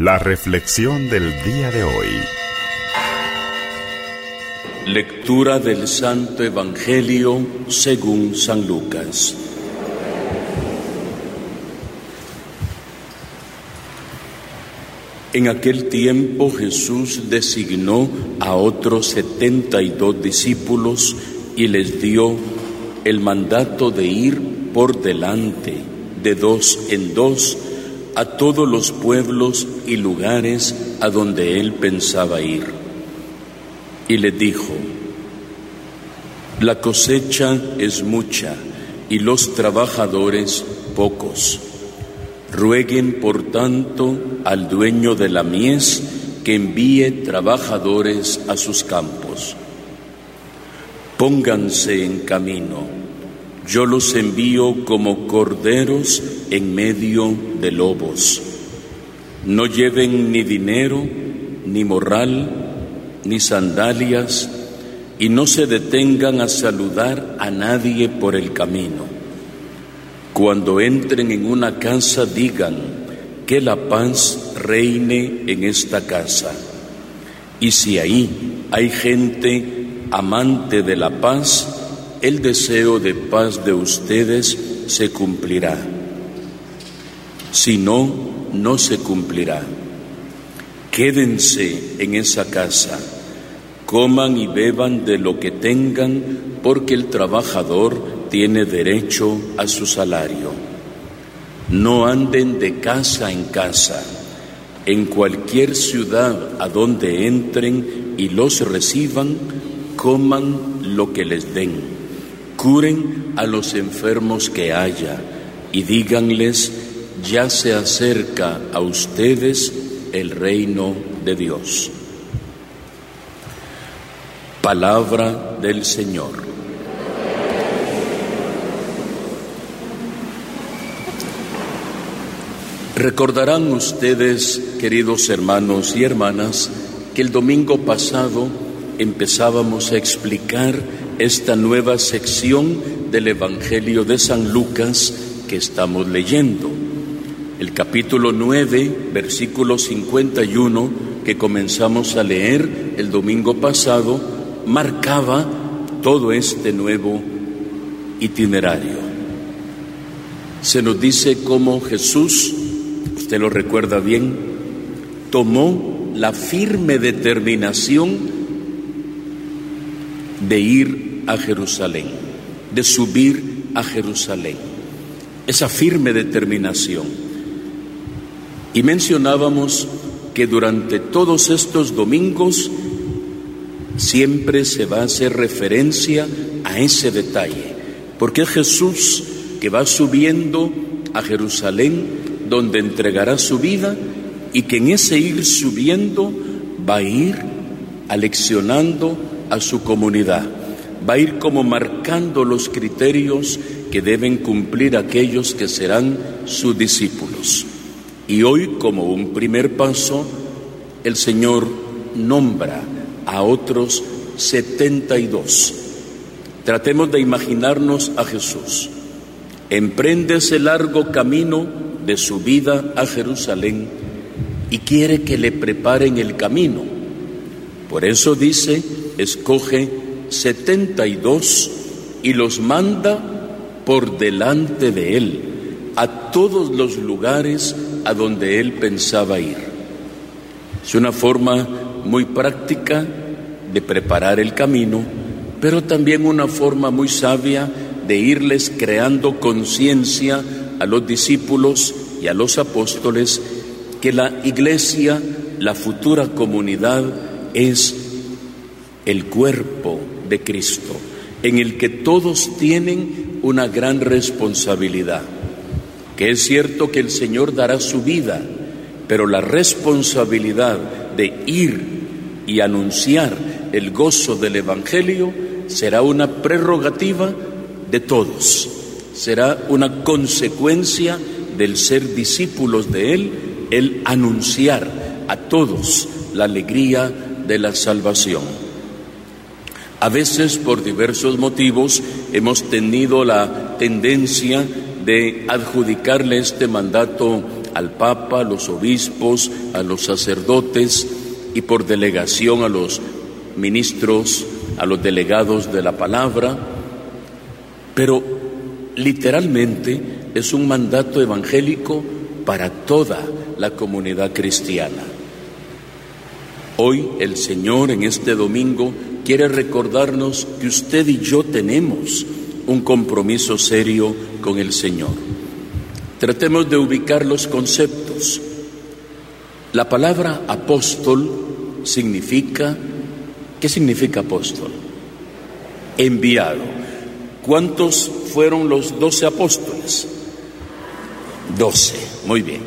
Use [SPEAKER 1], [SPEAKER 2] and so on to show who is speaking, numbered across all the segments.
[SPEAKER 1] La reflexión del día de hoy.
[SPEAKER 2] Lectura del Santo Evangelio según San Lucas. En aquel tiempo Jesús designó a otros setenta y dos discípulos y les dio el mandato de ir por delante, de dos en dos, a todos los pueblos y lugares a donde él pensaba ir. Y les dijo, la cosecha es mucha y los trabajadores pocos. Rueguen, por tanto, al dueño de la mies que envíe trabajadores a sus campos. Pónganse en camino, yo los envío como corderos en medio de lobos. No lleven ni dinero, ni morral, ni sandalias, y no se detengan a saludar a nadie por el camino. Cuando entren en una casa digan que la paz reine en esta casa. Y si ahí hay gente amante de la paz, el deseo de paz de ustedes se cumplirá. Si no, no se cumplirá. Quédense en esa casa, coman y beban de lo que tengan, porque el trabajador tiene derecho a su salario. No anden de casa en casa. En cualquier ciudad a donde entren y los reciban, coman lo que les den. Curen a los enfermos que haya y díganles, ya se acerca a ustedes el reino de Dios. Palabra del Señor. Recordarán ustedes, queridos hermanos y hermanas, que el domingo pasado empezábamos a explicar esta nueva sección del Evangelio de San Lucas que estamos leyendo. El capítulo 9, versículo 51, que comenzamos a leer el domingo pasado, marcaba todo este nuevo itinerario. Se nos dice cómo Jesús usted lo recuerda bien, tomó la firme determinación de ir a Jerusalén, de subir a Jerusalén. Esa firme determinación. Y mencionábamos que durante todos estos domingos siempre se va a hacer referencia a ese detalle, porque es Jesús que va subiendo a Jerusalén donde entregará su vida y que en ese ir subiendo va a ir aleccionando a su comunidad, va a ir como marcando los criterios que deben cumplir aquellos que serán sus discípulos. Y hoy, como un primer paso, el Señor nombra a otros 72. Tratemos de imaginarnos a Jesús. Emprende ese largo camino de su vida a Jerusalén y quiere que le preparen el camino. Por eso dice, escoge setenta y dos y los manda por delante de él a todos los lugares a donde él pensaba ir. Es una forma muy práctica de preparar el camino, pero también una forma muy sabia de irles creando conciencia a los discípulos y a los apóstoles que la iglesia, la futura comunidad, es el cuerpo de Cristo, en el que todos tienen una gran responsabilidad, que es cierto que el Señor dará su vida, pero la responsabilidad de ir y anunciar el gozo del Evangelio será una prerrogativa de todos será una consecuencia del ser discípulos de Él, el anunciar a todos la alegría de la salvación. A veces, por diversos motivos, hemos tenido la tendencia de adjudicarle este mandato al Papa, a los obispos, a los sacerdotes y por delegación a los ministros, a los delegados de la palabra, pero literalmente es un mandato evangélico para toda la comunidad cristiana. Hoy el Señor en este domingo quiere recordarnos que usted y yo tenemos un compromiso serio con el Señor. Tratemos de ubicar los conceptos. La palabra apóstol significa, ¿qué significa apóstol? Enviado. ¿Cuántos fueron los doce apóstoles? Doce, muy bien.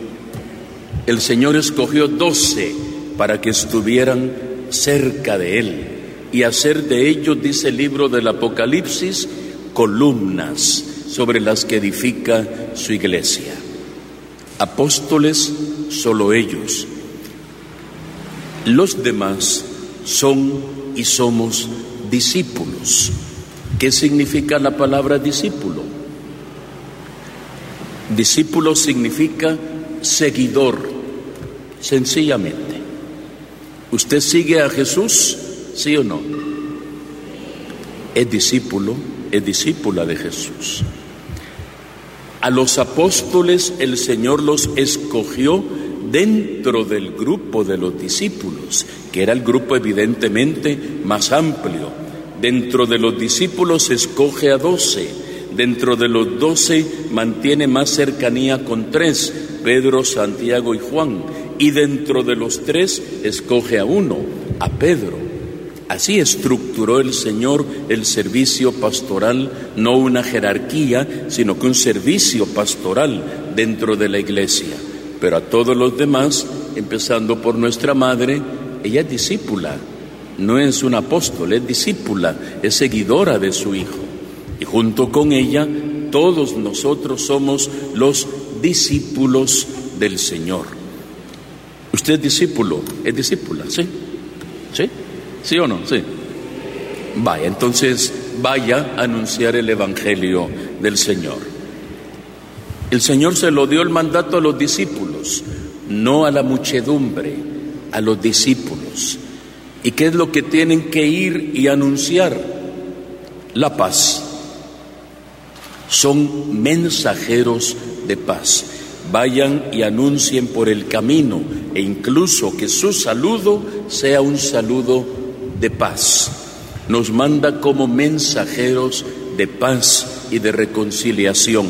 [SPEAKER 2] El Señor escogió doce para que estuvieran cerca de Él y hacer de ellos, dice el libro del Apocalipsis, columnas sobre las que edifica su iglesia. Apóstoles, solo ellos. Los demás son y somos discípulos. ¿Qué significa la palabra discípulo? Discípulo significa seguidor, sencillamente. ¿Usted sigue a Jesús? ¿Sí o no? Es discípulo, es discípula de Jesús. A los apóstoles el Señor los escogió dentro del grupo de los discípulos, que era el grupo evidentemente más amplio Dentro de los discípulos escoge a doce. Dentro de los doce mantiene más cercanía con tres, Pedro, Santiago y Juan. Y dentro de los tres escoge a uno, a Pedro. Así estructuró el Señor el servicio pastoral, no una jerarquía, sino que un servicio pastoral dentro de la iglesia. Pero a todos los demás, empezando por nuestra madre, ella es discípula, no es un apóstol, es discípula, es seguidora de su Hijo. Y junto con ella, todos nosotros somos los discípulos del Señor. ¿Usted es discípulo? ¿Es discípula? ¿Sí? ¿Sí? ¿Sí o no? Sí. Vaya, entonces vaya a anunciar el Evangelio del Señor. El Señor se lo dio el mandato a los discípulos, no a la muchedumbre, a los discípulos. ¿Y qué es lo que tienen que ir y anunciar? La paz. Son mensajeros de paz. Vayan y anuncien por el camino e incluso que su saludo sea un saludo de paz. Nos manda como mensajeros de paz y de reconciliación.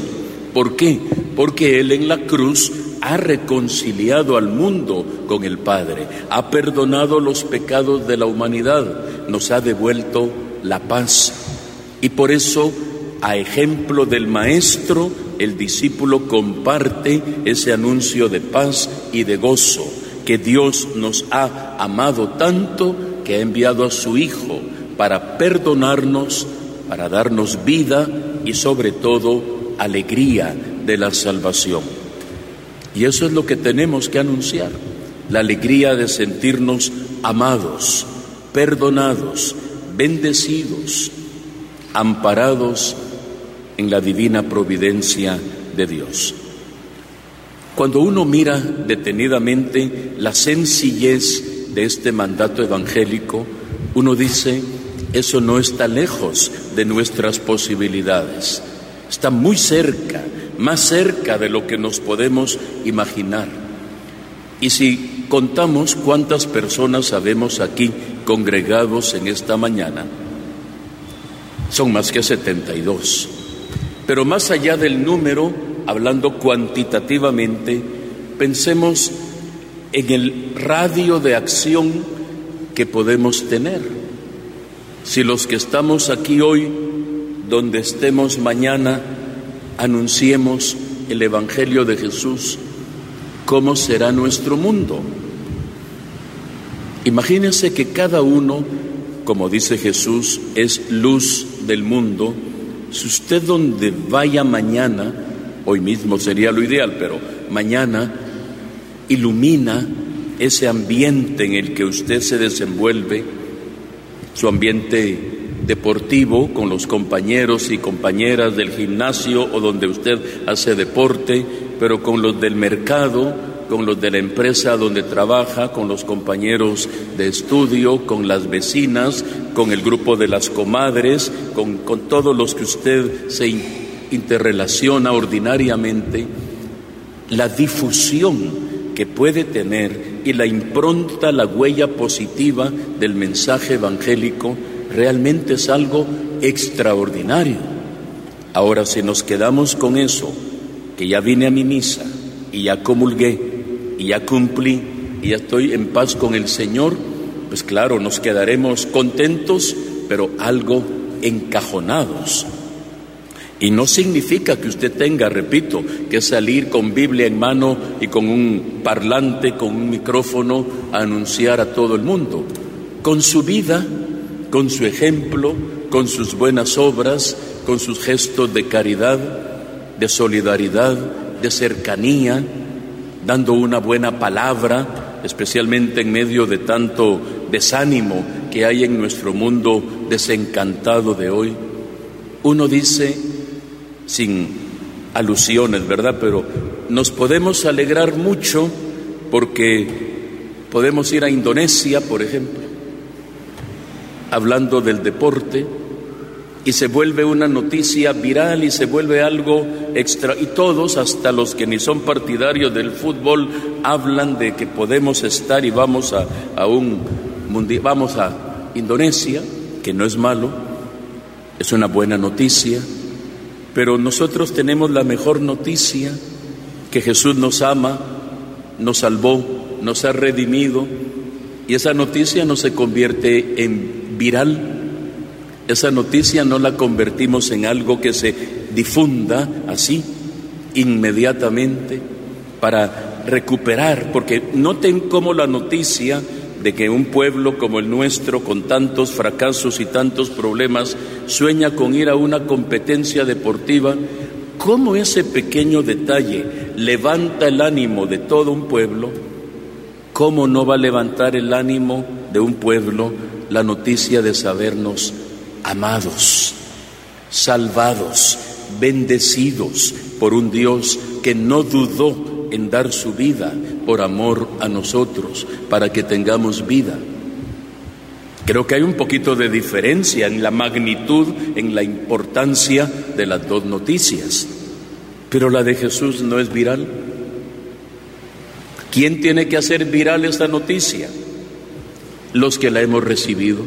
[SPEAKER 2] ¿Por qué? Porque Él en la cruz ha reconciliado al mundo con el Padre, ha perdonado los pecados de la humanidad, nos ha devuelto la paz. Y por eso, a ejemplo del Maestro, el discípulo comparte ese anuncio de paz y de gozo, que Dios nos ha amado tanto ha enviado a su Hijo para perdonarnos, para darnos vida y sobre todo alegría de la salvación. Y eso es lo que tenemos que anunciar, la alegría de sentirnos amados, perdonados, bendecidos, amparados en la divina providencia de Dios. Cuando uno mira detenidamente la sencillez de este mandato evangélico, uno dice, eso no está lejos de nuestras posibilidades, está muy cerca más cerca de lo que nos podemos imaginar. Y si contamos cuántas personas sabemos aquí congregados en esta mañana, son más que 72. Pero más allá del número, hablando cuantitativamente, pensemos en el radio de acción que podemos tener. Si los que estamos aquí hoy, donde estemos mañana, anunciemos el Evangelio de Jesús, ¿cómo será nuestro mundo? Imagínense que cada uno, como dice Jesús, es luz del mundo. Si usted donde vaya mañana, hoy mismo sería lo ideal, pero mañana ilumina ese ambiente en el que usted se desenvuelve, su ambiente deportivo con los compañeros y compañeras del gimnasio o donde usted hace deporte, pero con los del mercado, con los de la empresa donde trabaja, con los compañeros de estudio, con las vecinas, con el grupo de las comadres, con, con todos los que usted se interrelaciona ordinariamente, la difusión que puede tener y la impronta, la huella positiva del mensaje evangélico realmente es algo extraordinario. Ahora, si nos quedamos con eso, que ya vine a mi misa y ya comulgué y ya cumplí y ya estoy en paz con el Señor, pues claro, nos quedaremos contentos, pero algo encajonados. Y no significa que usted tenga, repito, que salir con Biblia en mano y con un parlante, con un micrófono a anunciar a todo el mundo. Con su vida, con su ejemplo, con sus buenas obras, con sus gestos de caridad, de solidaridad, de cercanía, dando una buena palabra, especialmente en medio de tanto desánimo que hay en nuestro mundo desencantado de hoy. Uno dice, sin alusiones, ¿verdad? Pero nos podemos alegrar mucho porque podemos ir a Indonesia, por ejemplo, hablando del deporte, y se vuelve una noticia viral y se vuelve algo extra. Y todos, hasta los que ni son partidarios del fútbol, hablan de que podemos estar y vamos a, a un vamos a Indonesia, que no es malo, es una buena noticia pero nosotros tenemos la mejor noticia, que Jesús nos ama, nos salvó, nos ha redimido, y esa noticia no se convierte en viral, esa noticia no la convertimos en algo que se difunda así, inmediatamente, para recuperar, porque noten cómo la noticia de que un pueblo como el nuestro, con tantos fracasos y tantos problemas, sueña con ir a una competencia deportiva, ¿cómo ese pequeño detalle levanta el ánimo de todo un pueblo? ¿Cómo no va a levantar el ánimo de un pueblo la noticia de sabernos amados, salvados, bendecidos por un Dios que no dudó en dar su vida por amor a nosotros, para que tengamos vida. Creo que hay un poquito de diferencia en la magnitud, en la importancia de las dos noticias, pero la de Jesús no es viral. ¿Quién tiene que hacer viral esta noticia? Los que la hemos recibido,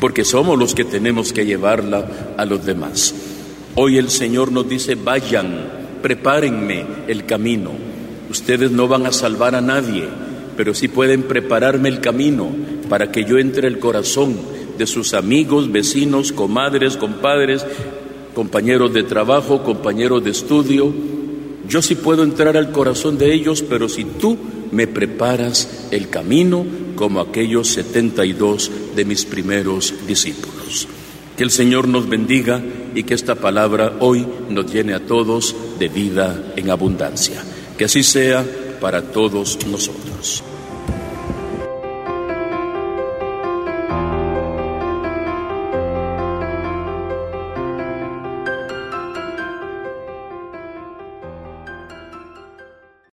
[SPEAKER 2] porque somos los que tenemos que llevarla a los demás. Hoy el Señor nos dice, vayan prepárenme el camino. Ustedes no van a salvar a nadie, pero sí pueden prepararme el camino para que yo entre el corazón de sus amigos, vecinos, comadres, compadres, compañeros de trabajo, compañeros de estudio. Yo sí puedo entrar al corazón de ellos, pero si tú me preparas el camino como aquellos 72 de mis primeros discípulos. Que el Señor nos bendiga y que esta palabra hoy nos llene a todos de vida en abundancia. Que así sea para todos nosotros.